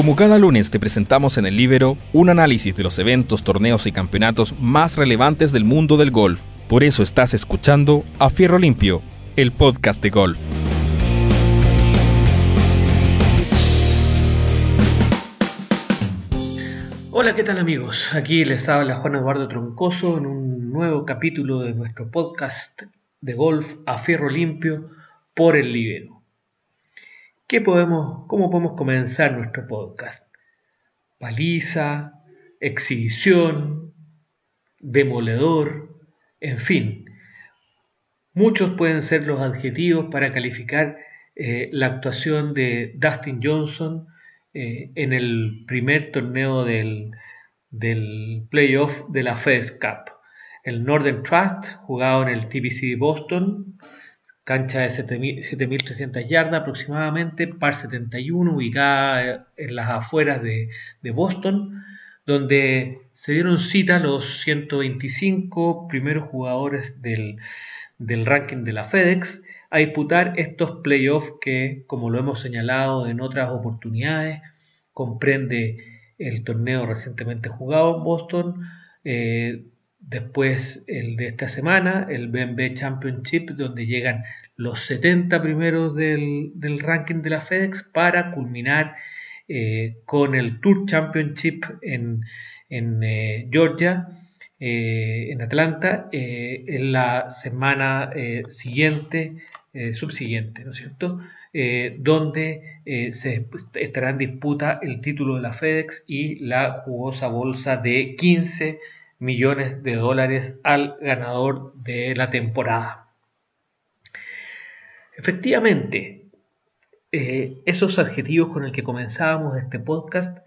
Como cada lunes te presentamos en el Libero un análisis de los eventos, torneos y campeonatos más relevantes del mundo del golf. Por eso estás escuchando A Fierro Limpio, el podcast de golf. Hola, ¿qué tal amigos? Aquí les habla Juan Eduardo Troncoso en un nuevo capítulo de nuestro podcast de golf A Fierro Limpio por el Libero. ¿Qué podemos, ¿Cómo podemos comenzar nuestro podcast? Paliza, exhibición, demoledor, en fin. Muchos pueden ser los adjetivos para calificar eh, la actuación de Dustin Johnson eh, en el primer torneo del, del playoff de la FedEx Cup. El Northern Trust, jugado en el TBC Boston, cancha de 7.300 yardas aproximadamente, par 71, ubicada en las afueras de, Boston, donde se dieron cita los 125 primeros jugadores del, del ranking de la FedEx a disputar estos playoffs que, como lo hemos señalado en otras oportunidades, comprende el torneo recientemente jugado en Boston, eh, Después el de esta semana, el BNB Championship, donde llegan los 70 primeros del, ranking de la FedEx para culminar eh, con el Tour Championship en, eh, Georgia, eh, en Atlanta, en la semana siguiente, subsiguiente, ¿no es cierto? donde se estará en disputa el título de la FedEx y la jugosa bolsa de 15 millones de dólares al ganador de la temporada. Efectivamente, eh, esos adjetivos con el que comenzábamos este podcast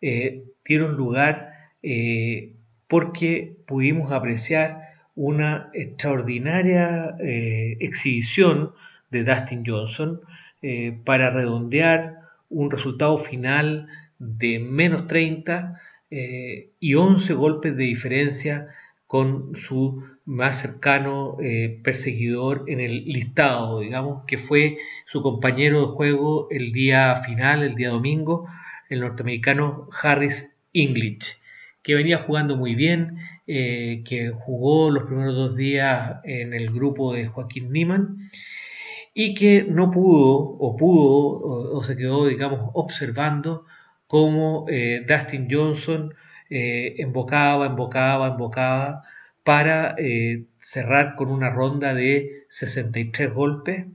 eh, dieron lugar eh, porque pudimos apreciar una extraordinaria exhibición de Dustin Johnson para redondear un resultado final de menos 30 eh, y 11 golpes de diferencia con su más cercano eh, perseguidor en el listado, digamos, que fue su compañero de juego el día final, el día domingo, el norteamericano Harris English, que venía jugando muy bien, eh, que jugó los primeros dos días en el grupo de Joaquín Niemann y que no pudo o pudo o se quedó, digamos, observando cómo eh, Dustin Johnson eh, embocaba, embocaba, embocaba para eh, cerrar con una ronda de 63 golpes.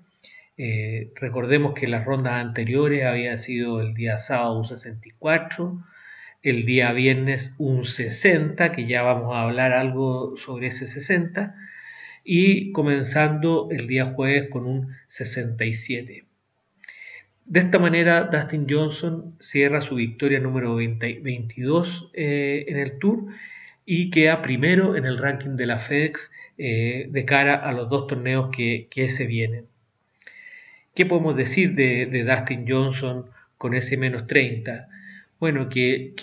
recordemos que las rondas anteriores había sido el día sábado un 64, el día viernes un 60, que ya vamos a hablar algo sobre ese 60, y comenzando el día jueves con un 67. De esta manera, Dustin Johnson cierra su victoria número 22 eh, en el Tour y queda primero en el ranking de la FedEx eh, de cara a los dos torneos que, se vienen. ¿Qué podemos decir de, Dustin Johnson con ese menos 30? Bueno, que,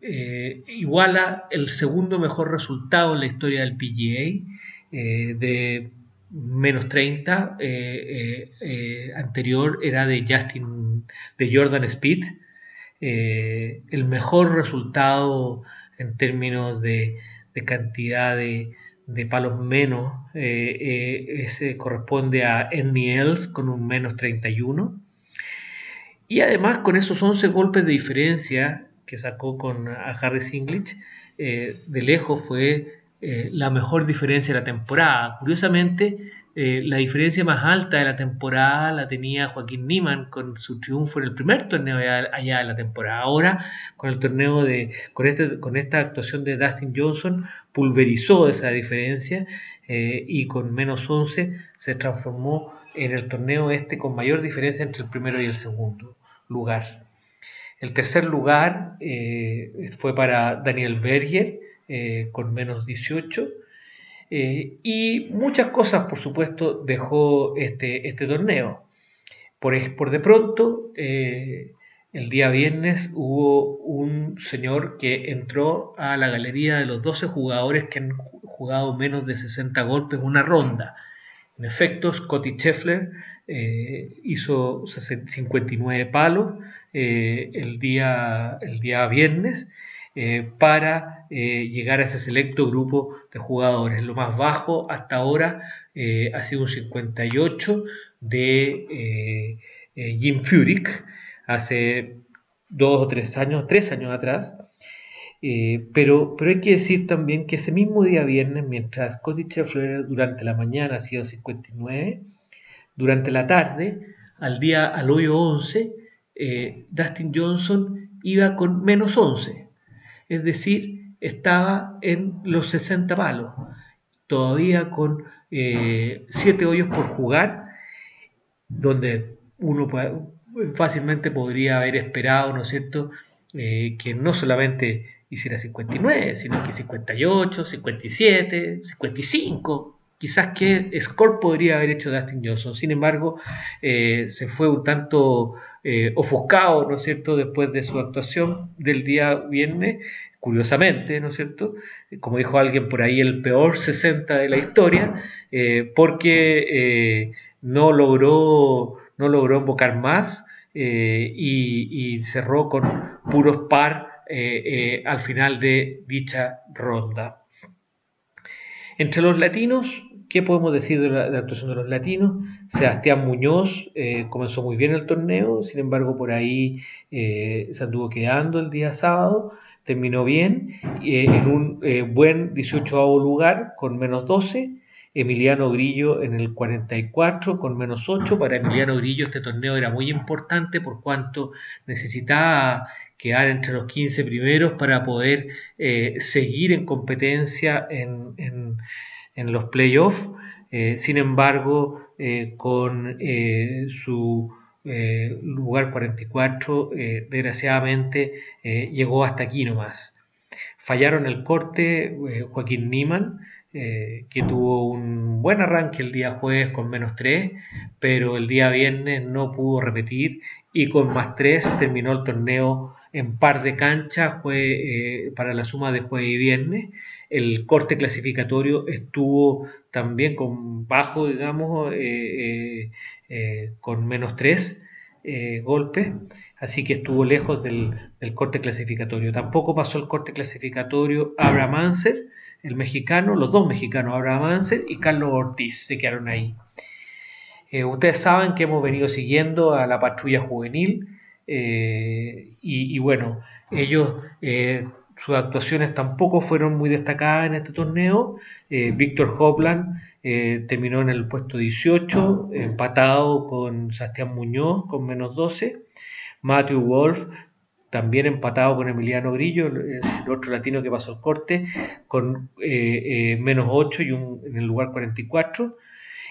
eh, iguala el segundo mejor resultado en la historia del PGA, de menos 30, eh, eh, eh, anterior era de Justin, de Jordan Speed. el mejor resultado en términos de, cantidad de, palos menos ese corresponde a Ernie Els con un menos 31. Y además con esos 11 golpes de diferencia que sacó con a Harris English, de lejos fue eh, la mejor diferencia de la temporada. Curiosamente, eh, la diferencia más alta de la temporada la tenía Joaquín Niman con su triunfo en el primer torneo allá, de la temporada. Ahora, con el torneo de, con, este, con esta actuación de Dustin Johnson, pulverizó esa diferencia eh, y con menos 11 se transformó en el torneo este con mayor diferencia entre el primero y el segundo lugar. El tercer lugar fue para Daniel Berger, eh, con menos 18. Eh, y muchas cosas, por supuesto, dejó este, este torneo. Por, por de pronto, eh, el día viernes hubo un señor que entró a la galería de los 12 jugadores que han jugado menos de 60 golpes una ronda. En efecto, Scotty Scheffler hizo 59 palos el, día, el día viernes eh, llegar a ese selecto grupo de jugadores. Lo más bajo hasta ahora ha sido un 58 de Jim Furyk hace dos o tres años, tres años atrás. pero, pero hay que decir también que ese mismo día viernes, mientras Scotty Scheffler durante la mañana ha sido 59, durante la tarde, al día al hoyo 11, eh, Dustin Johnson iba con menos 11, es decir, estaba en los 60 palos, todavía con 7 eh, hoyos por jugar, donde uno fácilmente podría haber esperado, ¿no es cierto?, eh, que no solamente hiciera 59, sino que 58, 57, 55, quizás que Score podría haber hecho Dustin Johnson. Sin embargo, eh, se fue un tanto eh, ofuscado, ¿no es cierto?, después de su actuación del día viernes, curiosamente, ¿no es cierto?, como dijo alguien por ahí, el peor 60 de la historia, eh, porque no logró, no logró invocar más y, y, cerró con puros par al final de dicha ronda. Entre los latinos, ¿Qué podemos decir de la, actuación de los latinos? Sebastián Muñoz eh, comenzó muy bien el torneo, sin embargo por ahí eh, se anduvo quedando el día sábado, terminó bien, eh, en un buen 18 lugar con menos 12. Emiliano Grillo en el 44 con menos 8. Para Emiliano Grillo este torneo era muy importante por cuanto necesitaba quedar entre los 15 primeros para poder seguir en competencia en en los playoffs. Eh, sin embargo, eh, con eh, lugar 44, desgraciadamente llegó hasta aquí nomás. Fallaron el corte Joaquín Niman, que tuvo un buen arranque el día jueves con menos 3, pero el día viernes no pudo repetir y con más 3 terminó el torneo en par de canchas para la suma de jueves y viernes el corte clasificatorio estuvo también con bajo, digamos, eh, eh, eh, con menos 3 golpes, así que estuvo lejos del, corte clasificatorio. Tampoco pasó el corte clasificatorio Abraham Anser, el mexicano, los dos mexicanos, Abraham Anser y Carlos Ortiz, se quedaron ahí. ustedes saben que hemos venido siguiendo a la patrulla juvenil y, y, bueno, ellos sus actuaciones tampoco fueron muy destacadas en este torneo. Eh, Víctor Hopland eh, terminó en el puesto 18, empatado con Sebastián Muñoz con menos 12. Matthew Wolf también empatado con Emiliano Grillo, el, otro latino que pasó el corte, con eh, menos 8 y un, en el lugar 44.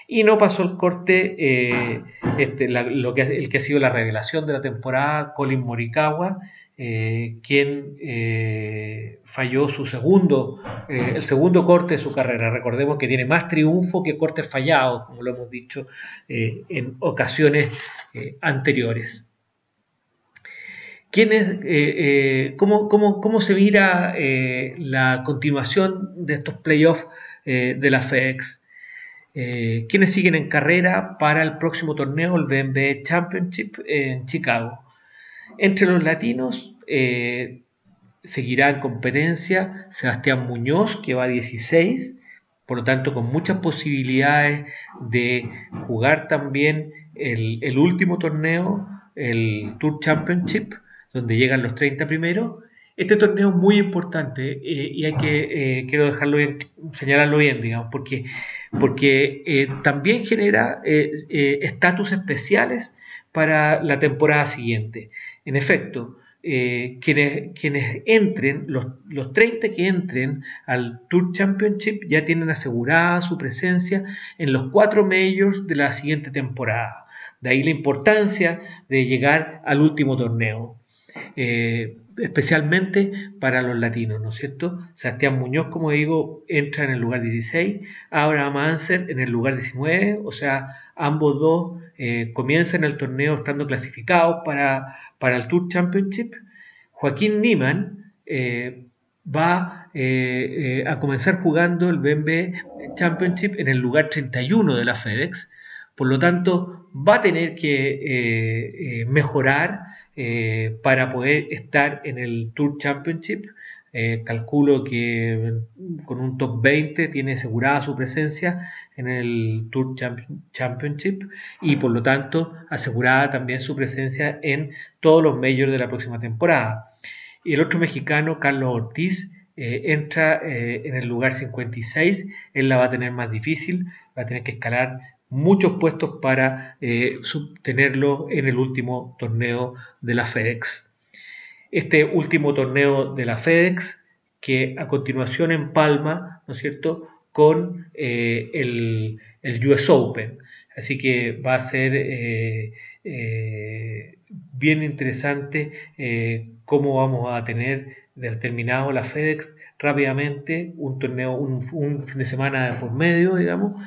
Y no pasó el corte este, lo que, el que ha sido la revelación de la temporada, Colin Morikawa, eh, quien eh, falló su segundo, eh, el segundo corte de su carrera. Recordemos que tiene más triunfo que cortes fallados, como lo hemos dicho en ocasiones anteriores. cómo, se mira la continuación de estos playoffs de la FedEx? quienes siguen en carrera para el próximo torneo, el BMB Championship en Chicago. Entre los latinos eh, seguirá en competencia Sebastián Muñoz, que va a 16, por lo tanto con muchas posibilidades de jugar también el, último torneo, el Tour Championship, donde llegan los 30 primeros. Este torneo es muy importante eh, y hay que, eh, quiero dejarlo bien, señalarlo bien, digamos, porque, porque también genera estatus especiales para la temporada siguiente. En efecto, eh, quienes, entren, los, los 30 que entren al Tour Championship ya tienen asegurada su presencia en los cuatro majors de la siguiente temporada. De ahí la importancia de llegar al último torneo. Eh, especialmente para los latinos, ¿no es cierto? Sebastián Muñoz, como digo, entra en el lugar 16, Abraham Anser en el lugar 19, o sea, ambos dos eh, comienzan el torneo estando clasificados para, para el Tour Championship. Joaquín Niemann, eh, va a comenzar jugando el BMB Championship en el lugar 31 de la FedEx. Por lo tanto, va a tener que mejorar para poder estar en el Tour Championship. Eh, calculo que con un top 20 tiene asegurada su presencia en el Tour Championship y por lo tanto asegurada también su presencia en todos los majors de la próxima temporada. Y el otro mexicano, Carlos Ortiz, eh, entra eh, en el lugar 56, él la va a tener más difícil, va a tener que escalar muchos puestos para tenerlo en el último torneo de la FedEx este último torneo de la FedEx, que a continuación empalma, ¿no es cierto?, con eh, el, US Open. Así que va a ser eh, eh, bien interesante cómo vamos a tener terminado la FedEx rápidamente, un torneo, un, fin de semana por medio, digamos,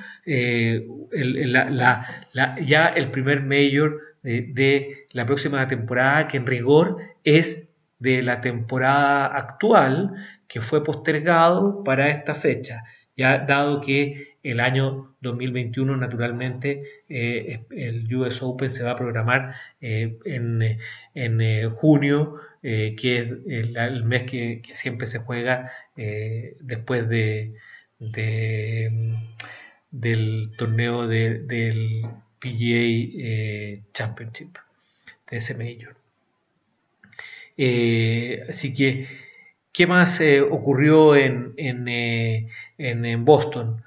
ya el primer mayor de la próxima temporada, que en rigor es de la temporada actual que fue postergado para esta fecha, ya dado que el año 2021 naturalmente eh, el US Open se va a programar eh, en, eh, junio, que es el, mes que, siempre se juega después de, del torneo del PGA Championship, de ese Major. Eh, así que, ¿qué más eh, ocurrió en, eh, Boston?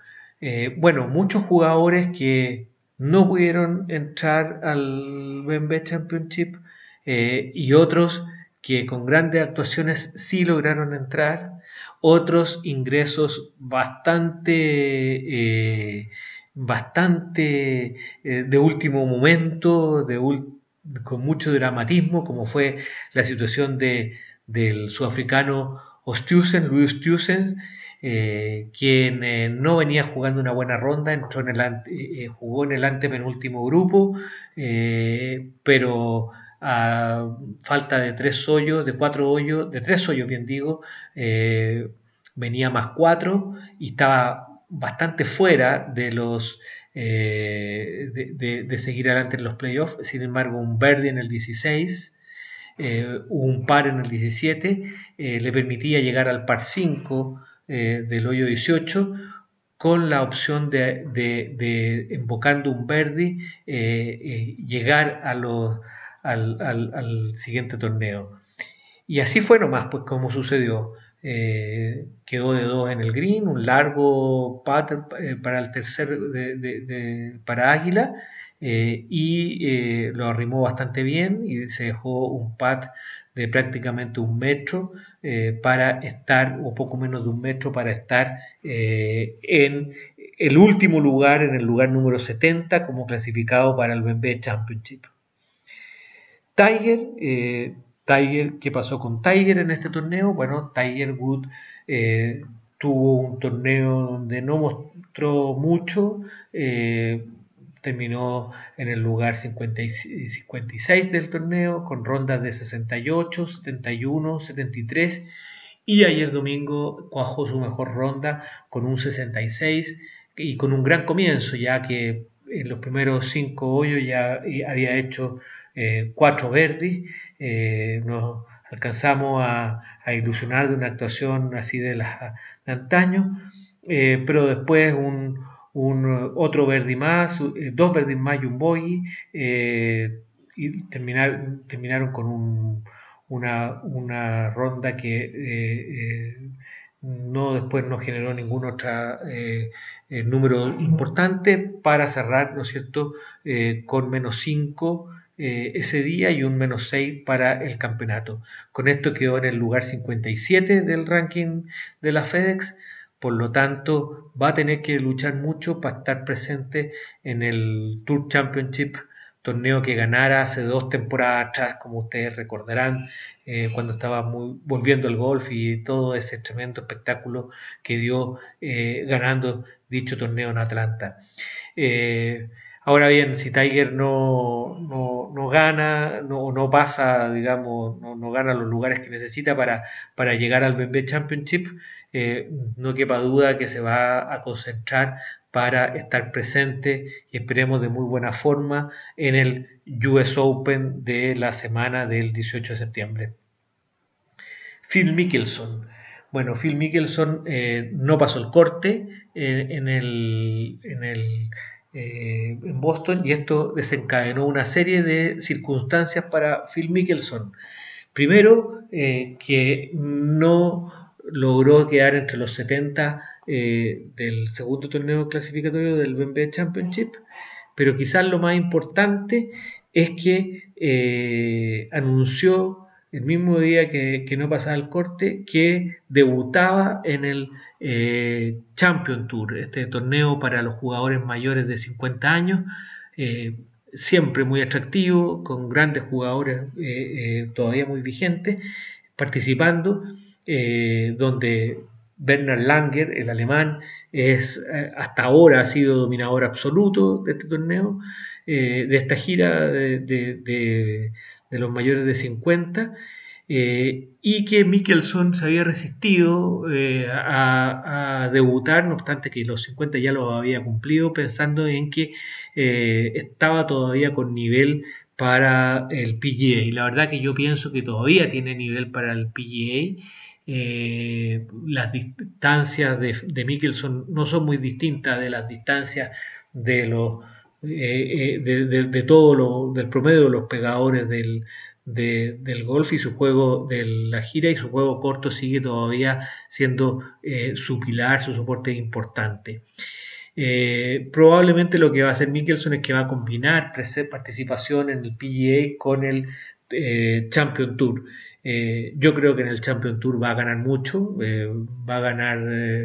bueno, muchos jugadores que no pudieron entrar al BMB Championship y otros que con grandes actuaciones sí lograron entrar, otros ingresos bastante, bastante de último momento, de, con mucho dramatismo, como fue la situación de, del sudafricano Ostiusen, Luis Ostiusen, eh, quien eh, no venía jugando una buena ronda, entró en el eh, jugó en el antepenúltimo grupo, pero a falta de tres hoyos, de cuatro hoyos, de tres hoyos bien digo, venía más cuatro y estaba bastante fuera de los eh, de, seguir adelante en los playoffs. Sin embargo, un verde en el 16, eh, un par en el 17, eh, le permitía llegar al par 5 del hoyo 18 con la opción de, de invocando un verde, llegar a los, al, al, siguiente torneo. Y así fue nomás, pues como sucedió. Eh, quedó de dos en el green, un largo pat eh, para el tercer para Águila eh, y lo arrimó bastante bien y se dejó un pat de prácticamente un metro para estar, o poco menos de un metro, para estar en el último lugar, en el lugar número 70 como clasificado para el BMB Championship. Tiger Tiger, ¿qué pasó con Tiger en este torneo? Bueno, Tiger Wood eh, tuvo un torneo donde no mostró mucho, eh, terminó en el lugar 56 del torneo con rondas de 68, 71, 73 y ayer domingo cuajó su mejor ronda con un 66 y con un gran comienzo ya que en los primeros cinco hoyos ya había hecho eh, cuatro verdes eh, nos alcanzamos a, ilusionar de una actuación así de, la, de antaño, eh, pero después un, otro verde más, eh, dos verdes más y un bogey, y terminar, terminaron con una, ronda que no después no generó ningún otro número importante para cerrar, ¿no es cierto?, con menos 5 eh, ese día y un menos 6 para el campeonato. Con esto quedó en el lugar 57 del ranking de la FedEx, por lo tanto va a tener que luchar mucho para estar presente en el Tour Championship, torneo que ganara hace dos temporadas atrás, como ustedes recordarán, eh, cuando estaba muy, volviendo al golf y todo ese tremendo espectáculo que dio eh, ganando dicho torneo en Atlanta. Ahora bien, si Tiger no, no, gana, no, no pasa, digamos, no, gana los lugares que necesita para, para llegar al BMB Championship, eh, no quepa duda que se va a concentrar para estar presente y esperemos de muy buena forma en el US Open de la semana del 18 de septiembre. Phil Mickelson. Bueno, Phil Mickelson eh, no pasó el corte eh, en, el, en el eh, en Boston y esto desencadenó una serie de circunstancias para Phil Mickelson. Primero, eh, que no logró quedar entre los 70 eh, del segundo torneo clasificatorio del BMB Championship, pero quizás lo más importante es que anunció el mismo día que, no pasaba el corte, que debutaba en el eh, Champion Tour, este torneo para los jugadores mayores de 50 años, eh, siempre muy atractivo, con grandes jugadores eh, todavía muy vigentes, participando, donde Bernard Langer, el alemán, es hasta ahora ha sido dominador absoluto de este torneo, de esta gira de los mayores de 50, eh, y que Mickelson se había resistido eh, a, debutar, no obstante que los 50 ya lo había cumplido, pensando en que eh, estaba todavía con nivel para el PGA. Y la verdad que yo pienso que todavía tiene nivel para el PGA. las distancias de, de Mickelson no son muy distintas de las distancias de los eh, eh, de, todo lo, del promedio de los pegadores del, del golf y su juego de la gira y su juego corto sigue todavía siendo eh, su pilar, su soporte importante. probablemente lo que va a hacer Mickelson es que va a combinar participación en el PGA con el Champion Tour. Yo creo que en el Champion Tour va a ganar mucho, va a ganar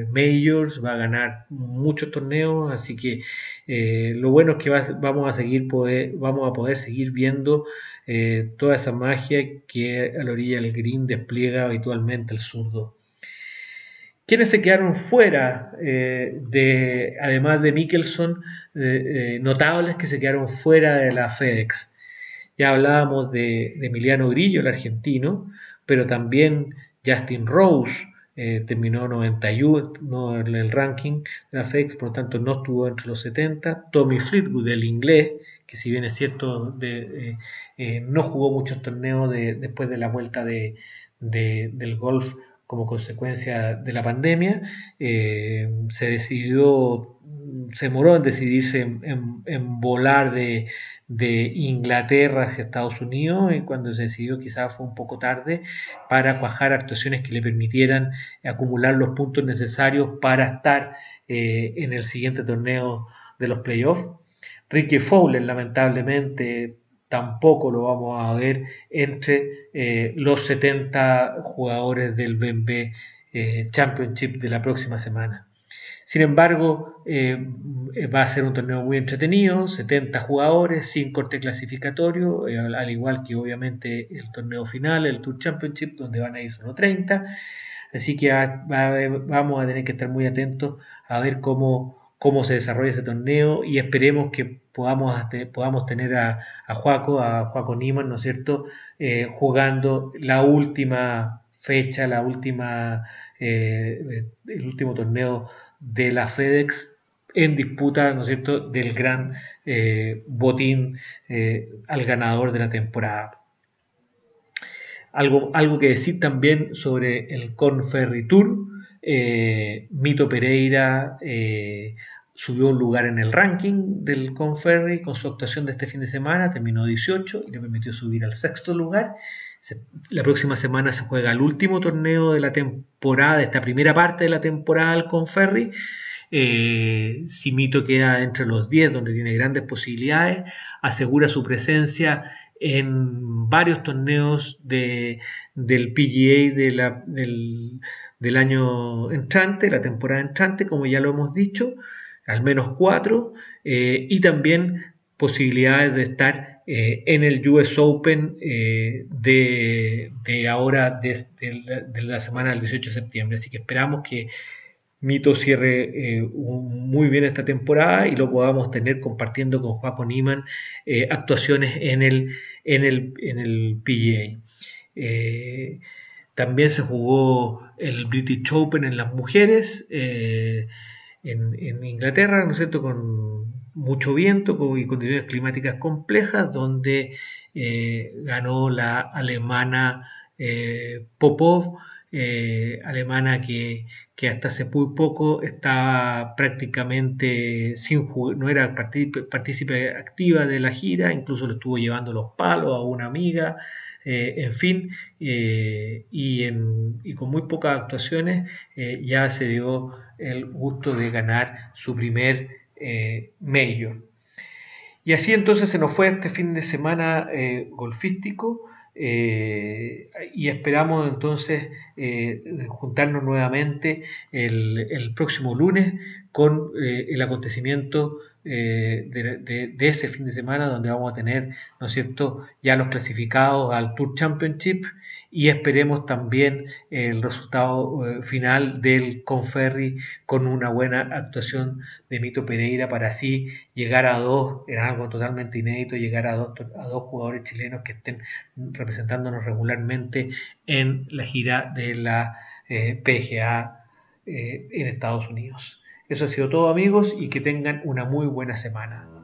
majors, va a ganar muchos torneos, así que eh, lo bueno es que vamos, a seguir poder, vamos a poder seguir viendo eh, toda esa magia que a la orilla del green despliega habitualmente el zurdo. ¿Quiénes se quedaron fuera, eh, de, además de Mickelson, notables que se quedaron fuera de la FedEx? Ya hablábamos de, Emiliano Grillo, el argentino, pero también Justin Rose, eh, terminó 91 en el ranking de la FEX, por lo tanto no estuvo entre los 70. Tommy Fleetwood, el inglés, que si bien es cierto, eh, eh, no jugó muchos torneos después de la vuelta de, del golf como consecuencia de la pandemia, se decidió, se moró en decidirse en volar de, de Inglaterra hacia Estados Unidos y cuando se decidió quizás fue un poco tarde para cuajar actuaciones que le permitieran acumular los puntos necesarios para estar eh, en el siguiente torneo de los playoffs. Ricky Fowler lamentablemente tampoco lo vamos a ver entre eh, los 70 jugadores del BNB eh, Championship de la próxima semana. Sin embargo, eh, va a ser un torneo muy entretenido, 70 jugadores, sin corte clasificatorio, eh, al igual que obviamente el torneo final, el Tour Championship, donde van a ir solo 30. Así que vamos a tener que estar muy atentos a ver cómo, cómo se desarrolla ese torneo y esperemos que podamos, podamos tener a, a Juaco, a Juaco Niman, ¿no es cierto?, eh, jugando la última fecha, la última, el último torneo de la FedEx en disputa, ¿no es cierto?, del gran eh, botín eh, al ganador de la temporada. Algo, algo, que decir también sobre el Conferry Tour. Eh, Mito Pereira subió un lugar en el ranking del Conferry con su actuación de este fin de semana, terminó 18 y le permitió subir al sexto lugar. La próxima semana se juega el último torneo de la temporada, de esta primera parte de la temporada del Conferry. Eh, Simito queda entre los 10, donde tiene grandes posibilidades, asegura su presencia en varios torneos de, del PGA del, del, año entrante, la temporada entrante, como ya lo hemos dicho, al menos cuatro, eh, y también posibilidades de estar eh, en el US Open eh, de, ahora, de, la semana del 18 de septiembre. Así que esperamos que Mito cierre eh, muy bien esta temporada y lo podamos tener compartiendo con Joaco Niman actuaciones en el, en el, en el PGA. También se jugó el British Open en las mujeres en, en, Inglaterra, ¿no es cierto?, con mucho viento y condiciones climáticas complejas, donde ganó la alemana Popov, alemana que que hasta hace muy poco estaba prácticamente sin no era partícipe activa de la gira, incluso le estuvo llevando los palos a una amiga, eh, en fin, eh, y, con muy pocas actuaciones eh, ya se dio el gusto de ganar su primer mayor. Y así entonces se nos fue este fin de semana golfístico. Eh, y esperamos entonces eh, juntarnos nuevamente el, próximo lunes con eh, el acontecimiento de, ese fin de semana donde vamos a tener, ¿no es cierto?, ya los clasificados al Tour Championship y esperemos también el resultado eh, final del Conferri con una buena actuación de Mito Pereira para así llegar a dos, era algo totalmente inédito, llegar a dos, a dos jugadores chilenos que estén representándonos regularmente en la gira de la eh, PGA eh, en Estados Unidos. Eso ha sido todo amigos y que tengan una muy buena semana.